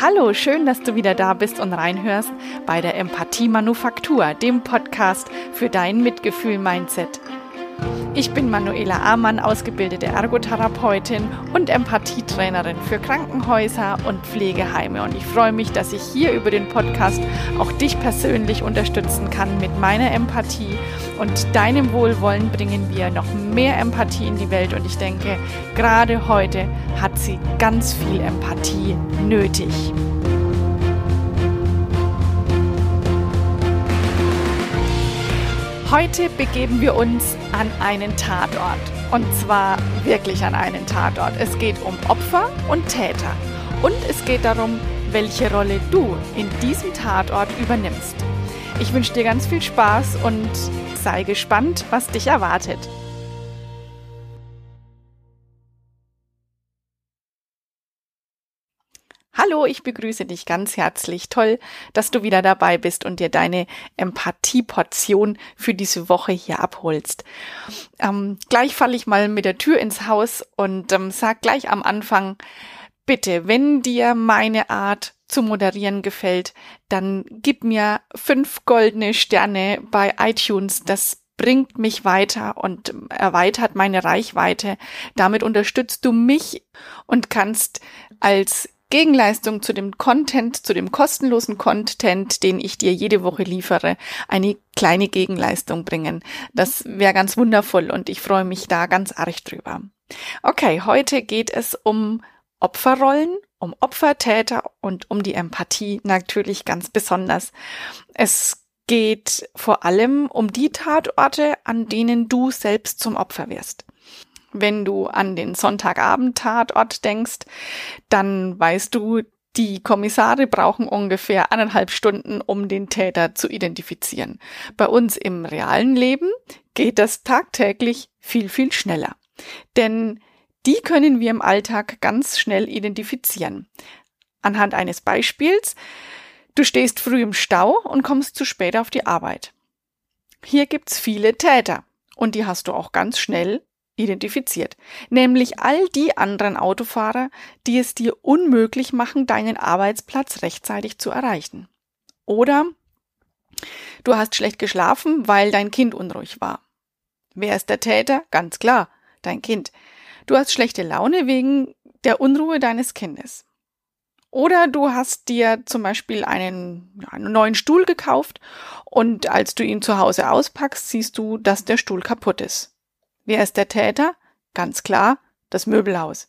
Hallo, schön, dass du wieder da bist und reinhörst bei der Empathie Manufaktur, dem Podcast für dein Mitgefühl-Mindset. Ich bin Manuela Amann, ausgebildete Ergotherapeutin und Empathietrainerin für Krankenhäuser und Pflegeheime. Und ich freue mich, dass ich hier über den Podcast auch dich persönlich unterstützen kann mit meiner Empathie. Und deinem Wohlwollen bringen wir noch mehr Empathie in die Welt. Und ich denke, gerade heute hat sie ganz viel Empathie nötig. Heute begeben wir uns an einen Tatort. Und zwar wirklich an einen Tatort. Es geht um Opfer und Täter. Und es geht darum, welche Rolle du in diesem Tatort übernimmst. Ich wünsche dir ganz viel Spaß und sei gespannt, was dich erwartet. Hallo, ich begrüße dich ganz herzlich. Toll, dass du wieder dabei bist und dir deine Empathieportion für diese Woche hier abholst. Ähm, gleich falle ich mal mit der Tür ins Haus und ähm, sag gleich am Anfang, bitte, wenn dir meine Art zu moderieren gefällt, dann gib mir fünf goldene Sterne bei iTunes. Das bringt mich weiter und erweitert meine Reichweite. Damit unterstützt du mich und kannst als Gegenleistung zu dem Content, zu dem kostenlosen Content, den ich dir jede Woche liefere, eine kleine Gegenleistung bringen. Das wäre ganz wundervoll und ich freue mich da ganz arg drüber. Okay, heute geht es um Opferrollen, um Opfertäter und um die Empathie natürlich ganz besonders. Es geht vor allem um die Tatorte, an denen du selbst zum Opfer wirst. Wenn du an den Sonntagabend-Tatort denkst, dann weißt du, die Kommissare brauchen ungefähr eineinhalb Stunden, um den Täter zu identifizieren. Bei uns im realen Leben geht das tagtäglich viel, viel schneller. Denn die können wir im Alltag ganz schnell identifizieren. Anhand eines Beispiels. Du stehst früh im Stau und kommst zu spät auf die Arbeit. Hier gibt's viele Täter und die hast du auch ganz schnell identifiziert, nämlich all die anderen Autofahrer, die es dir unmöglich machen, deinen Arbeitsplatz rechtzeitig zu erreichen. Oder du hast schlecht geschlafen, weil dein Kind unruhig war. Wer ist der Täter? Ganz klar, dein Kind. Du hast schlechte Laune wegen der Unruhe deines Kindes. Oder du hast dir zum Beispiel einen, einen, neuen Stuhl gekauft und als du ihn zu Hause auspackst, siehst du, dass der Stuhl kaputt ist. Wer ist der Täter? Ganz klar, das Möbelhaus.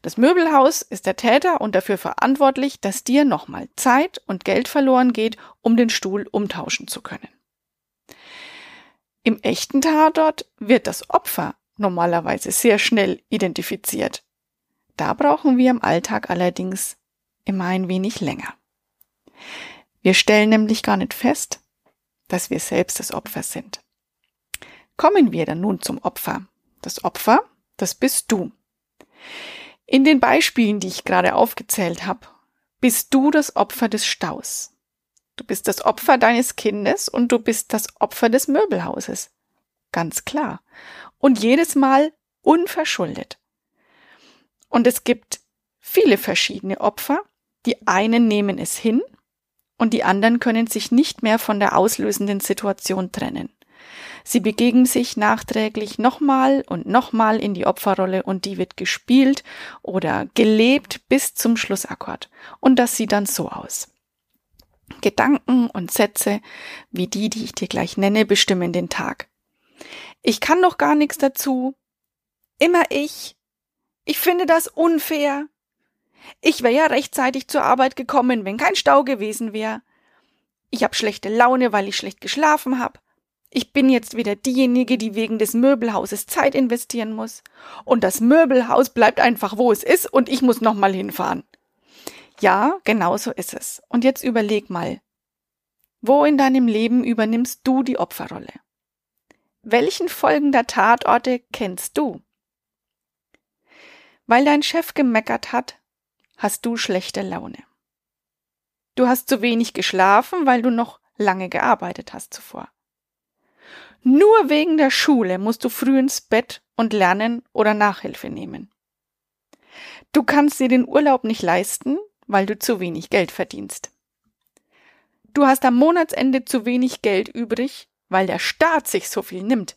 Das Möbelhaus ist der Täter und dafür verantwortlich, dass dir nochmal Zeit und Geld verloren geht, um den Stuhl umtauschen zu können. Im echten Tatort wird das Opfer normalerweise sehr schnell identifiziert. Da brauchen wir im Alltag allerdings immer ein wenig länger. Wir stellen nämlich gar nicht fest, dass wir selbst das Opfer sind. Kommen wir dann nun zum Opfer. Das Opfer, das bist du. In den Beispielen, die ich gerade aufgezählt habe, bist du das Opfer des Staus. Du bist das Opfer deines Kindes und du bist das Opfer des Möbelhauses. Ganz klar. Und jedes Mal unverschuldet. Und es gibt viele verschiedene Opfer. Die einen nehmen es hin und die anderen können sich nicht mehr von der auslösenden Situation trennen. Sie begeben sich nachträglich nochmal und nochmal in die Opferrolle und die wird gespielt oder gelebt bis zum Schlussakkord. Und das sieht dann so aus. Gedanken und Sätze wie die, die ich dir gleich nenne, bestimmen den Tag. Ich kann noch gar nichts dazu. Immer ich. Ich finde das unfair. Ich wäre ja rechtzeitig zur Arbeit gekommen, wenn kein Stau gewesen wäre. Ich habe schlechte Laune, weil ich schlecht geschlafen habe. Ich bin jetzt wieder diejenige, die wegen des Möbelhauses Zeit investieren muss. Und das Möbelhaus bleibt einfach, wo es ist, und ich muss nochmal hinfahren. Ja, genau so ist es. Und jetzt überleg mal. Wo in deinem Leben übernimmst du die Opferrolle? Welchen folgender Tatorte kennst du? Weil dein Chef gemeckert hat, hast du schlechte Laune. Du hast zu wenig geschlafen, weil du noch lange gearbeitet hast zuvor. Nur wegen der Schule musst du früh ins Bett und lernen oder Nachhilfe nehmen. Du kannst dir den Urlaub nicht leisten, weil du zu wenig Geld verdienst. Du hast am Monatsende zu wenig Geld übrig, weil der Staat sich so viel nimmt.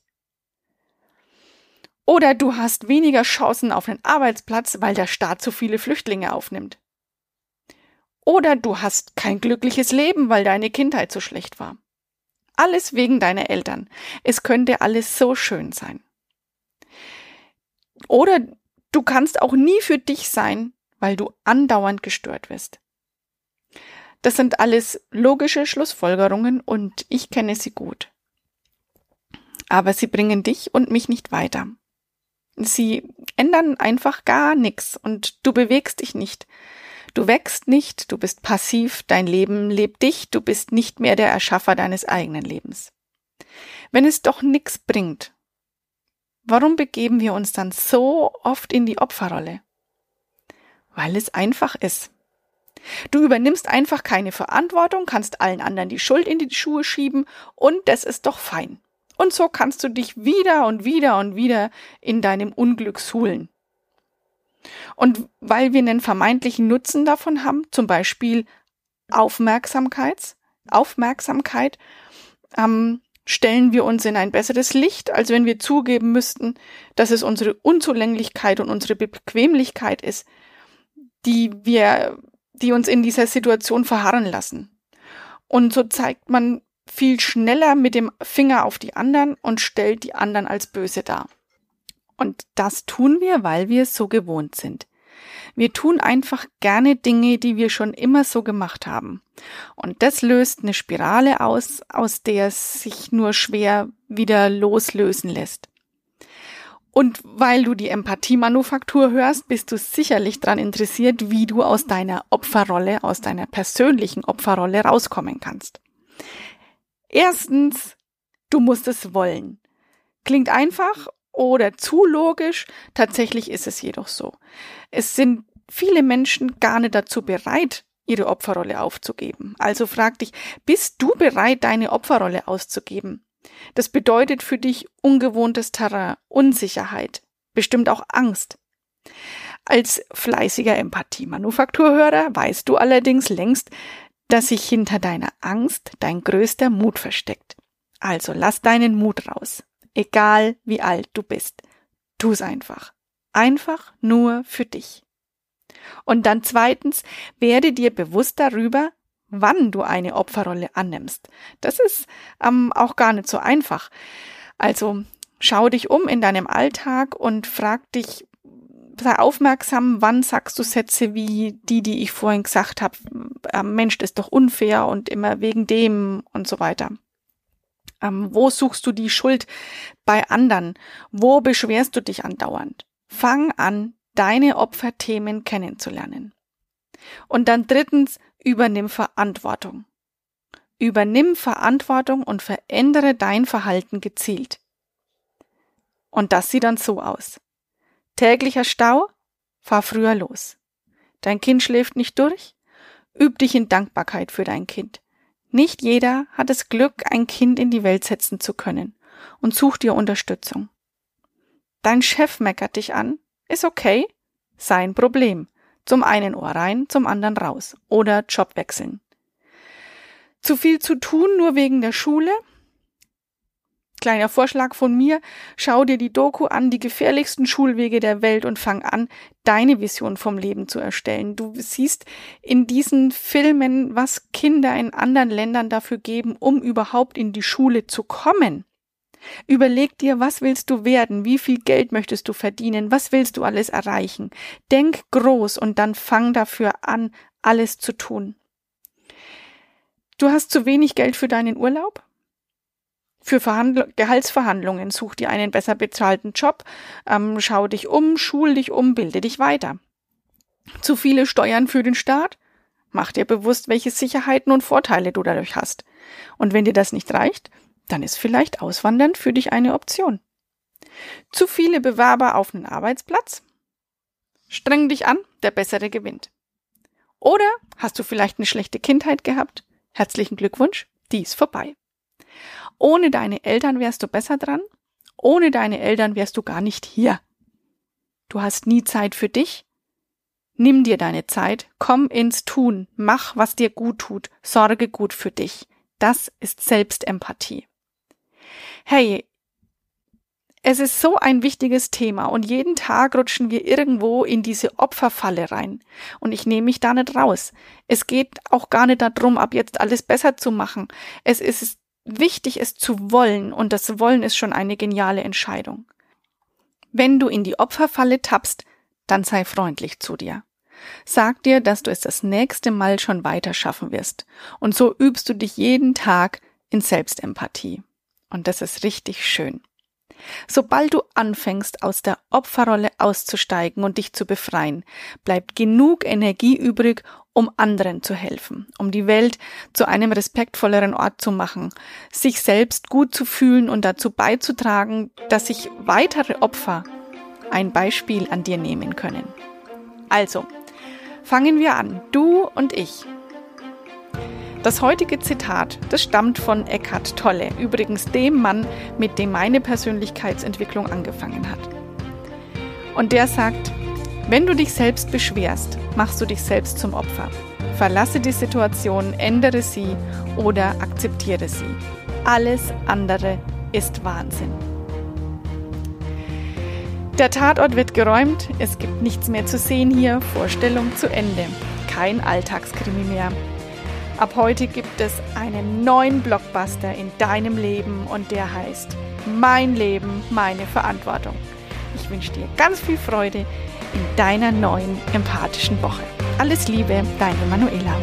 Oder du hast weniger Chancen auf einen Arbeitsplatz, weil der Staat zu viele Flüchtlinge aufnimmt. Oder du hast kein glückliches Leben, weil deine Kindheit so schlecht war. Alles wegen deiner Eltern. Es könnte alles so schön sein. Oder du kannst auch nie für dich sein, weil du andauernd gestört wirst. Das sind alles logische Schlussfolgerungen und ich kenne sie gut. Aber sie bringen dich und mich nicht weiter. Sie ändern einfach gar nichts und du bewegst dich nicht. Du wächst nicht, du bist passiv, dein Leben lebt dich, du bist nicht mehr der Erschaffer deines eigenen Lebens. Wenn es doch nichts bringt, warum begeben wir uns dann so oft in die Opferrolle? Weil es einfach ist. Du übernimmst einfach keine Verantwortung, kannst allen anderen die Schuld in die Schuhe schieben und das ist doch fein. Und so kannst du dich wieder und wieder und wieder in deinem Unglück suhlen. Und weil wir einen vermeintlichen Nutzen davon haben, zum Beispiel Aufmerksamkeit, Aufmerksamkeit, ähm, stellen wir uns in ein besseres Licht, als wenn wir zugeben müssten, dass es unsere Unzulänglichkeit und unsere Bequemlichkeit ist, die wir, die uns in dieser Situation verharren lassen. Und so zeigt man viel schneller mit dem Finger auf die anderen und stellt die anderen als böse dar. Und das tun wir, weil wir es so gewohnt sind. Wir tun einfach gerne Dinge, die wir schon immer so gemacht haben. Und das löst eine Spirale aus, aus der es sich nur schwer wieder loslösen lässt. Und weil du die Empathie-Manufaktur hörst, bist du sicherlich daran interessiert, wie du aus deiner Opferrolle, aus deiner persönlichen Opferrolle rauskommen kannst. Erstens, du musst es wollen. Klingt einfach oder zu logisch, tatsächlich ist es jedoch so. Es sind viele Menschen gar nicht dazu bereit, ihre Opferrolle aufzugeben. Also frag dich, bist du bereit, deine Opferrolle auszugeben? Das bedeutet für dich ungewohntes Terrain, Unsicherheit, bestimmt auch Angst. Als fleißiger Empathie-Manufakturhörer weißt du allerdings längst, dass sich hinter deiner Angst dein größter Mut versteckt. Also lass deinen Mut raus, egal wie alt du bist. Tu's einfach. Einfach nur für dich. Und dann zweitens, werde dir bewusst darüber, wann du eine Opferrolle annimmst. Das ist ähm, auch gar nicht so einfach. Also schau dich um in deinem Alltag und frag dich, sei aufmerksam, wann sagst du Sätze wie die, die ich vorhin gesagt habe, ähm, Mensch, das ist doch unfair und immer wegen dem und so weiter. Ähm, wo suchst du die Schuld bei anderen? Wo beschwerst du dich andauernd? Fang an, deine Opferthemen kennenzulernen. Und dann drittens, übernimm Verantwortung. Übernimm Verantwortung und verändere dein Verhalten gezielt. Und das sieht dann so aus. Täglicher Stau? Fahr früher los. Dein Kind schläft nicht durch? Üb dich in Dankbarkeit für dein Kind. Nicht jeder hat das Glück, ein Kind in die Welt setzen zu können und such dir Unterstützung. Dein Chef meckert dich an? Ist okay? Sein Problem. Zum einen Ohr rein, zum anderen raus. Oder Job wechseln. Zu viel zu tun nur wegen der Schule? Kleiner Vorschlag von mir, schau dir die Doku an, die gefährlichsten Schulwege der Welt und fang an, deine Vision vom Leben zu erstellen. Du siehst in diesen Filmen, was Kinder in anderen Ländern dafür geben, um überhaupt in die Schule zu kommen. Überleg dir, was willst du werden? Wie viel Geld möchtest du verdienen? Was willst du alles erreichen? Denk groß und dann fang dafür an, alles zu tun. Du hast zu wenig Geld für deinen Urlaub? Für Verhandl Gehaltsverhandlungen such dir einen besser bezahlten Job, ähm, schau dich um, schul dich um, bilde dich weiter. Zu viele Steuern für den Staat? Mach dir bewusst, welche Sicherheiten und Vorteile du dadurch hast. Und wenn dir das nicht reicht, dann ist vielleicht Auswandern für dich eine Option. Zu viele Bewerber auf einen Arbeitsplatz? Streng dich an, der Bessere gewinnt. Oder hast du vielleicht eine schlechte Kindheit gehabt? Herzlichen Glückwunsch, die ist vorbei. Ohne deine Eltern wärst du besser dran. Ohne deine Eltern wärst du gar nicht hier. Du hast nie Zeit für dich. Nimm dir deine Zeit, komm ins Tun, mach, was dir gut tut, sorge gut für dich. Das ist Selbstempathie. Hey, es ist so ein wichtiges Thema und jeden Tag rutschen wir irgendwo in diese Opferfalle rein. Und ich nehme mich da nicht raus. Es geht auch gar nicht darum, ab jetzt alles besser zu machen. Es ist wichtig, es zu wollen und das Wollen ist schon eine geniale Entscheidung. Wenn du in die Opferfalle tappst, dann sei freundlich zu dir. Sag dir, dass du es das nächste Mal schon weiter schaffen wirst. Und so übst du dich jeden Tag in Selbstempathie. Und das ist richtig schön. Sobald du anfängst, aus der Opferrolle auszusteigen und dich zu befreien, bleibt genug Energie übrig, um anderen zu helfen, um die Welt zu einem respektvolleren Ort zu machen, sich selbst gut zu fühlen und dazu beizutragen, dass sich weitere Opfer ein Beispiel an dir nehmen können. Also, fangen wir an, du und ich. Das heutige Zitat, das stammt von Eckhart Tolle, übrigens dem Mann, mit dem meine Persönlichkeitsentwicklung angefangen hat. Und der sagt, wenn du dich selbst beschwerst, machst du dich selbst zum Opfer. Verlasse die Situation, ändere sie oder akzeptiere sie. Alles andere ist Wahnsinn. Der Tatort wird geräumt, es gibt nichts mehr zu sehen hier, Vorstellung zu Ende. Kein Alltagskrimi mehr. Ab heute gibt es einen neuen Blockbuster in deinem Leben und der heißt Mein Leben, meine Verantwortung. Ich wünsche dir ganz viel Freude in deiner neuen empathischen Woche. Alles Liebe, deine Manuela.